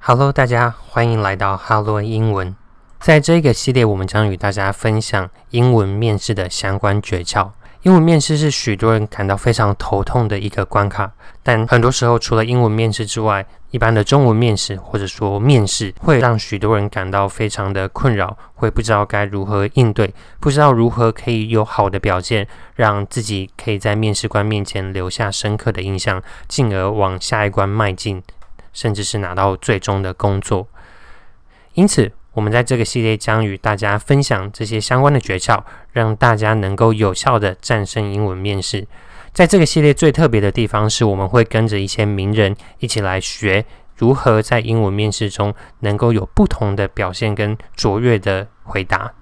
Hello，大家欢迎来到 Hello 英文。在这个系列，我们将与大家分享英文面试的相关诀窍。英文面试是许多人感到非常头痛的一个关卡，但很多时候，除了英文面试之外，一般的中文面试或者说面试，会让许多人感到非常的困扰，会不知道该如何应对，不知道如何可以有好的表现，让自己可以在面试官面前留下深刻的印象，进而往下一关迈进，甚至是拿到最终的工作。因此，我们在这个系列将与大家分享这些相关的诀窍，让大家能够有效的战胜英文面试。在这个系列最特别的地方是，我们会跟着一些名人一起来学如何在英文面试中能够有不同的表现跟卓越的回答。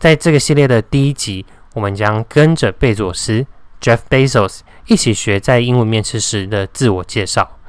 在这个系列的第一集，我们将跟着贝佐斯 （Jeff Bezos） 一起学在英文面试时的自我介绍。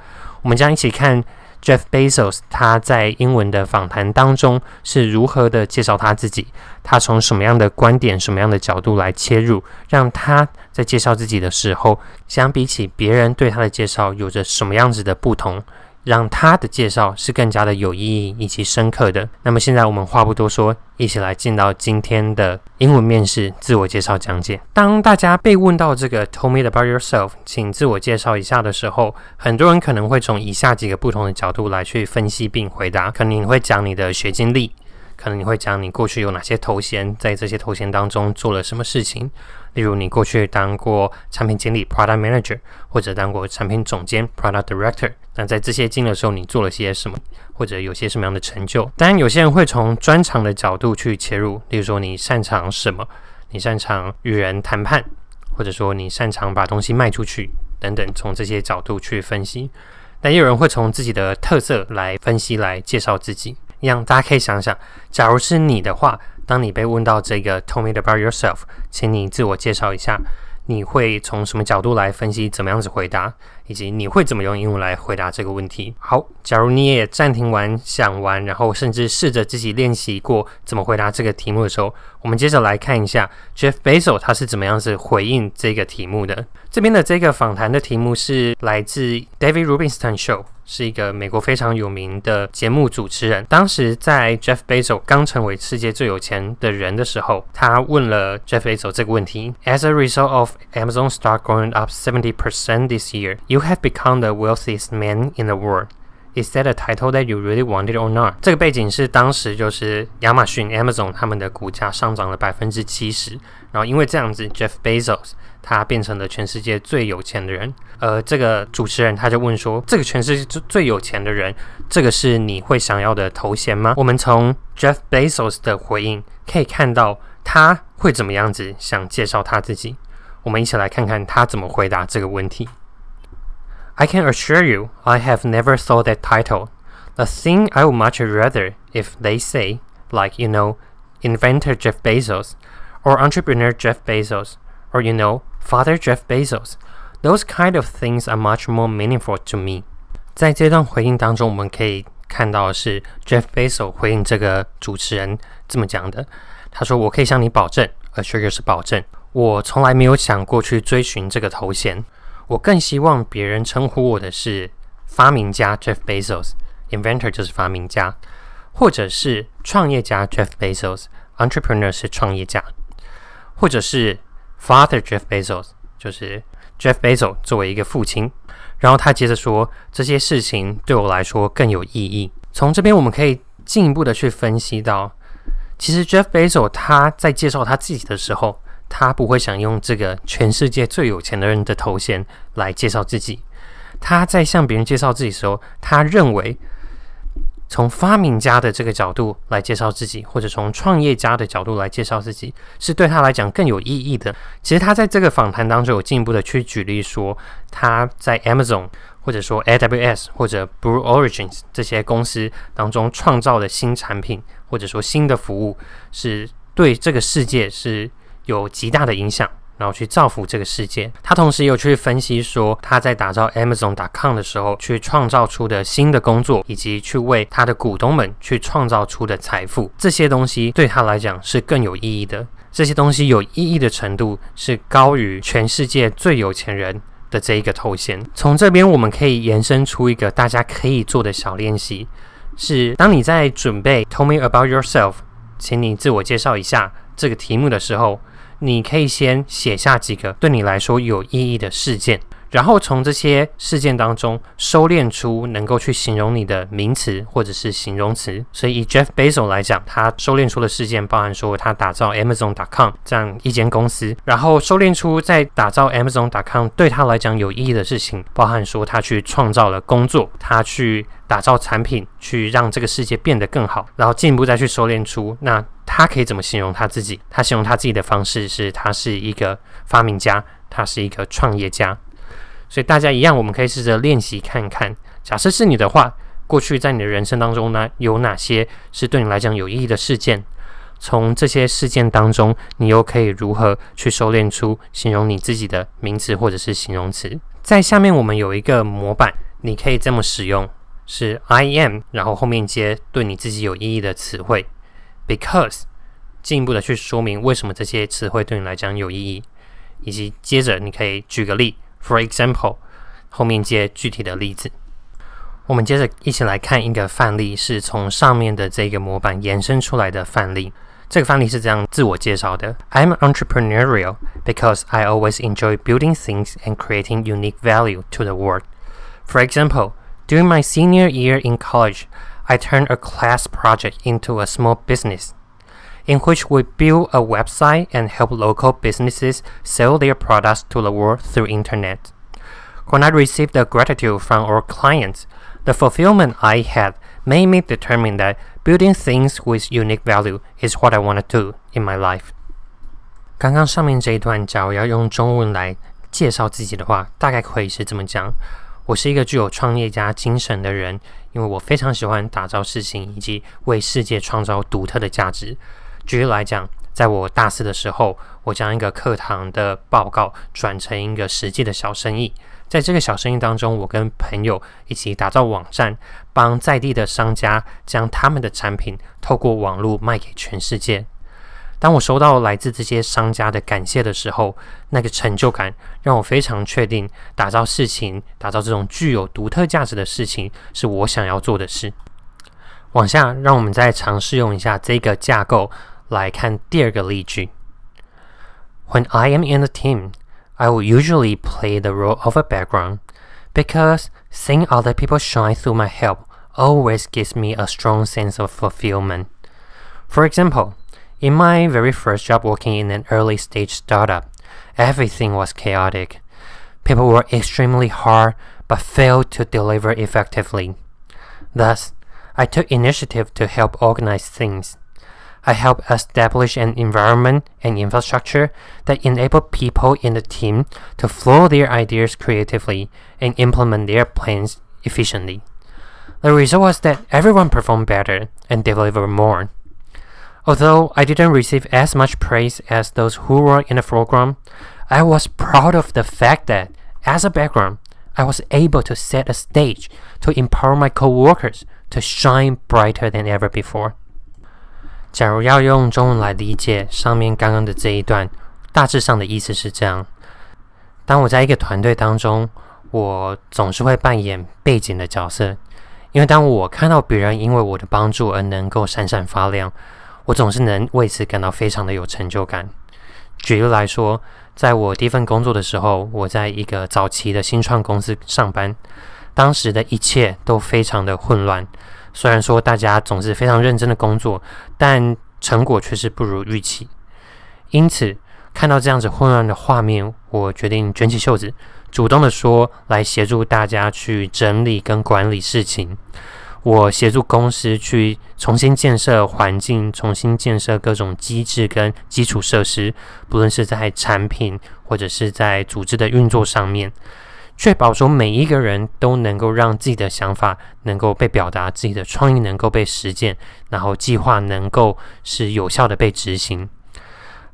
我们将一起看。Jeff Bezos 他在英文的访谈当中是如何的介绍他自己？他从什么样的观点、什么样的角度来切入，让他在介绍自己的时候，相比起别人对他的介绍有着什么样子的不同？让他的介绍是更加的有意义以及深刻的。那么现在我们话不多说，一起来进到今天的英文面试自我介绍讲解。当大家被问到这个 “Tell me about yourself”，请自我介绍一下的时候，很多人可能会从以下几个不同的角度来去分析并回答。可能你会讲你的学经历，可能你会讲你过去有哪些头衔，在这些头衔当中做了什么事情。例如，你过去当过产品经理 （Product Manager） 或者当过产品总监 （Product Director）。那在这些经历的时候，你做了些什么，或者有些什么样的成就？当然，有些人会从专长的角度去切入，例如说你擅长什么，你擅长与人谈判，或者说你擅长把东西卖出去等等，从这些角度去分析。但也有人会从自己的特色来分析，来介绍自己。一样，大家可以想想，假如是你的话。当你被问到这个 “Tell me about yourself”，请你自我介绍一下。你会从什么角度来分析？怎么样子回答？以及你会怎么用英文来回答这个问题？好，假如你也暂停完、想完，然后甚至试着自己练习过怎么回答这个题目的时候，我们接着来看一下 Jeff Bezos 他是怎么样子回应这个题目的。这边的这个访谈的题目是来自 David Rubinstein Show。是一个美国非常有名的节目主持人。当时在 Jeff Bezos 刚成为世界最有钱的人的时候，他问了 Jeff Bezos 这个问题：As a result of Amazon stock going up seventy percent this year, you have become the wealthiest man in the world. Is that a title that you really wanted or not？这个背景是当时就是亚马逊 Amazon 他们的股价上涨了百分之七十，然后因为这样子，Jeff Bezos 他变成了全世界最有钱的人。呃，这个主持人他就问说：“这个全世界最最有钱的人，这个是你会想要的头衔吗？”我们从 Jeff Bezos 的回应可以看到他会怎么样子想介绍他自己。我们一起来看看他怎么回答这个问题。I can assure you, I have never thought that title. The thing I would much rather if they say, like, you know, inventor Jeff Bezos, or entrepreneur Jeff Bezos, or, you know, father Jeff Bezos. Those kind of things are much more meaningful to me. 在这段回应当中，我们可以看到是 Jeff Bezos 回应这个主持人这么讲的。他说：“我可以向你保证，assure 是保证，我从来没有想过去追寻这个头衔。 我更希望别人称呼我的是发明家 Jeff Bezos，inventor 就是发明家，或者是创业家 Jeff Bezos，entrepreneur 是创业家，或者是 father Jeff Bezos，就是 Jeff Bezos 作为一个父亲。然后他接着说，这些事情对我来说更有意义。从这边我们可以进一步的去分析到，其实 Jeff Bezos 他在介绍他自己的时候。他不会想用这个全世界最有钱的人的头衔来介绍自己。他在向别人介绍自己的时候，他认为从发明家的这个角度来介绍自己，或者从创业家的角度来介绍自己，是对他来讲更有意义的。其实他在这个访谈当中有进一步的去举例说，他在 Amazon 或者说 AWS 或者 Blue Origins 这些公司当中创造的新产品，或者说新的服务，是对这个世界是。有极大的影响，然后去造福这个世界。他同时有去分析说，他在打造 Amazon.com 的时候，去创造出的新的工作，以及去为他的股东们去创造出的财富，这些东西对他来讲是更有意义的。这些东西有意义的程度是高于全世界最有钱人的这一个头衔。从这边我们可以延伸出一个大家可以做的小练习，是当你在准备 “Tell me about yourself”，请你自我介绍一下这个题目的时候，你可以先写下几个对你来说有意义的事件。然后从这些事件当中收敛出能够去形容你的名词或者是形容词。所以以 Jeff Bezos 来讲，他收敛出的事件包含说他打造 Amazon.com 这样一间公司，然后收敛出在打造 Amazon.com 对他来讲有意义的事情，包含说他去创造了工作，他去打造产品，去让这个世界变得更好，然后进一步再去收敛出那他可以怎么形容他自己？他形容他自己的方式是他是一个发明家，他是一个创业家。所以大家一样，我们可以试着练习看看。假设是你的话，过去在你的人生当中呢，有哪些是对你来讲有意义的事件？从这些事件当中，你又可以如何去收敛出形容你自己的名词或者是形容词？在下面我们有一个模板，你可以这么使用：是 I am，然后后面接对你自己有意义的词汇 ，because，进一步的去说明为什么这些词汇对你来讲有意义，以及接着你可以举个例。For example，后面接具体的例子。我们接着一起来看一个范例，是从上面的这个模板延伸出来的范例。这个范例是这样自我介绍的：I'm entrepreneurial because I always enjoy building things and creating unique value to the world. For example, during my senior year in college, I turned a class project into a small business in which we build a website and help local businesses sell their products to the world through internet. When I received the gratitude from our clients, the fulfillment I had made me determine that building things with unique value is what I want to do in my life. 刚刚上面这一段，假如要用中文来介绍自己的话，大概可以是这么讲：我是一个具有创业家精神的人， 因为我非常喜欢打造事情以及为世界创造独特的价值。举例来讲，在我大四的时候，我将一个课堂的报告转成一个实际的小生意。在这个小生意当中，我跟朋友一起打造网站，帮在地的商家将他们的产品透过网络卖给全世界。当我收到来自这些商家的感谢的时候，那个成就感让我非常确定，打造事情、打造这种具有独特价值的事情，是我想要做的事。往下，让我们再尝试用一下这个架构。来看第二个例句。When I am in the team, I will usually play the role of a background because seeing other people shine through my help always gives me a strong sense of fulfillment. For example, in my very first job working in an early stage startup, everything was chaotic. People worked extremely hard but failed to deliver effectively. Thus, I took initiative to help organize things. I helped establish an environment and infrastructure that enabled people in the team to flow their ideas creatively and implement their plans efficiently. The result was that everyone performed better and delivered more. Although I didn't receive as much praise as those who were in the foreground, I was proud of the fact that, as a background, I was able to set a stage to empower my coworkers to shine brighter than ever before. 假如要用中文来理解上面刚刚的这一段，大致上的意思是这样：当我在一个团队当中，我总是会扮演背景的角色，因为当我看到别人因为我的帮助而能够闪闪发亮， 我总是能为此感到非常的有成就感。举例来说，在我第一份工作的时候，我在一个早期的新创公司上班，当时的一切都非常的混乱。虽然说大家总是非常认真的工作，但成果却是不如预期。因此，看到这样子混乱的画面，我决定卷起袖子，主动的说来协助大家去整理跟管理事情。我协助公司去重新建设环境，重新建设各种机制跟基础设施，不论是在产品或者是在组织的运作上面。确保说每一个人都能够让自己的想法能够被表达，自己的创意能够被实践，然后计划能够是有效的被执行。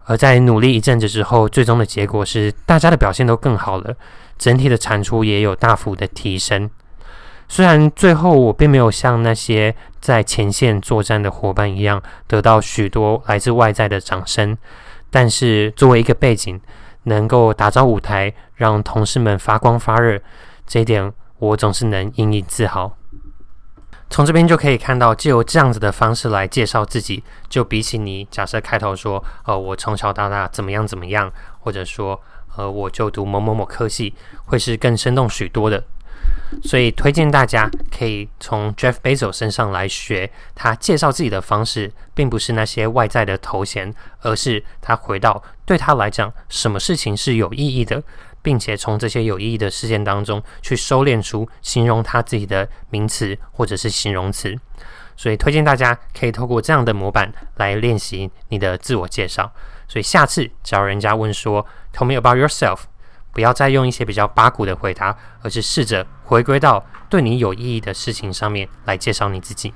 而在努力一阵子之后，最终的结果是大家的表现都更好了，整体的产出也有大幅的提升。虽然最后我并没有像那些在前线作战的伙伴一样得到许多来自外在的掌声，但是作为一个背景。能够打造舞台，让同事们发光发热，这一点我总是能引以自豪。从这边就可以看到，借由这样子的方式来介绍自己，就比起你假设开头说，呃，我从小到大怎么样怎么样，或者说，呃，我就读某某某科系，会是更生动许多的。所以推荐大家可以从 Jeff Bezos 身上来学，他介绍自己的方式，并不是那些外在的头衔，而是他回到对他来讲，什么事情是有意义的。并且从这些有意义的事件当中去收敛出形容他自己的名词或者是形容词，所以推荐大家可以透过这样的模板来练习你的自我介绍。所以下次只要人家问说 “Tell me about yourself”，不要再用一些比较八股的回答，而是试着回归到对你有意义的事情上面来介绍你自己。